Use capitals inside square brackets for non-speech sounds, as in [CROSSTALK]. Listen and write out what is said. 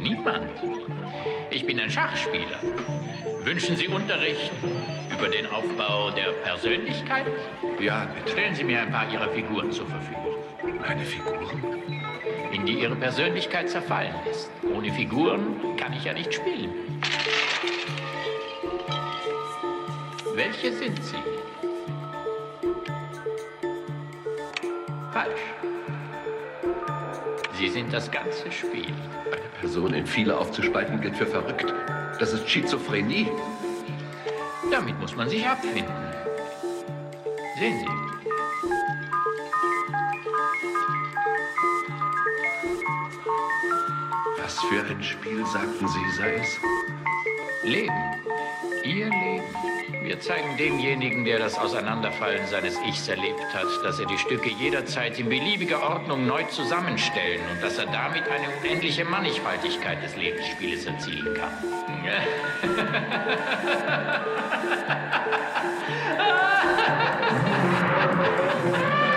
niemand. Ich bin ein Schachspieler. Wünschen Sie Unterricht über den Aufbau der Persönlichkeit? Ja, bitte. Stellen Sie mir ein paar Ihrer Figuren zur Verfügung. Meine Figuren? In die Ihre Persönlichkeit zerfallen ist. Ohne Figuren kann ich ja nicht spielen. Welche sind Sie? Das ganze Spiel. Eine Person in viele aufzuspalten gilt für verrückt. Das ist Schizophrenie. Damit muss man sich abfinden. Sehen Sie. Was für ein Spiel, sagten Sie, sei es? Leben. Ihr Leben. Wir zeigen demjenigen, der das Auseinanderfallen seines Ichs erlebt hat, dass er die Stücke jederzeit in beliebiger Ordnung neu zusammenstellen und dass er damit eine unendliche Mannigfaltigkeit des Lebensspieles erzielen kann. [LAUGHS]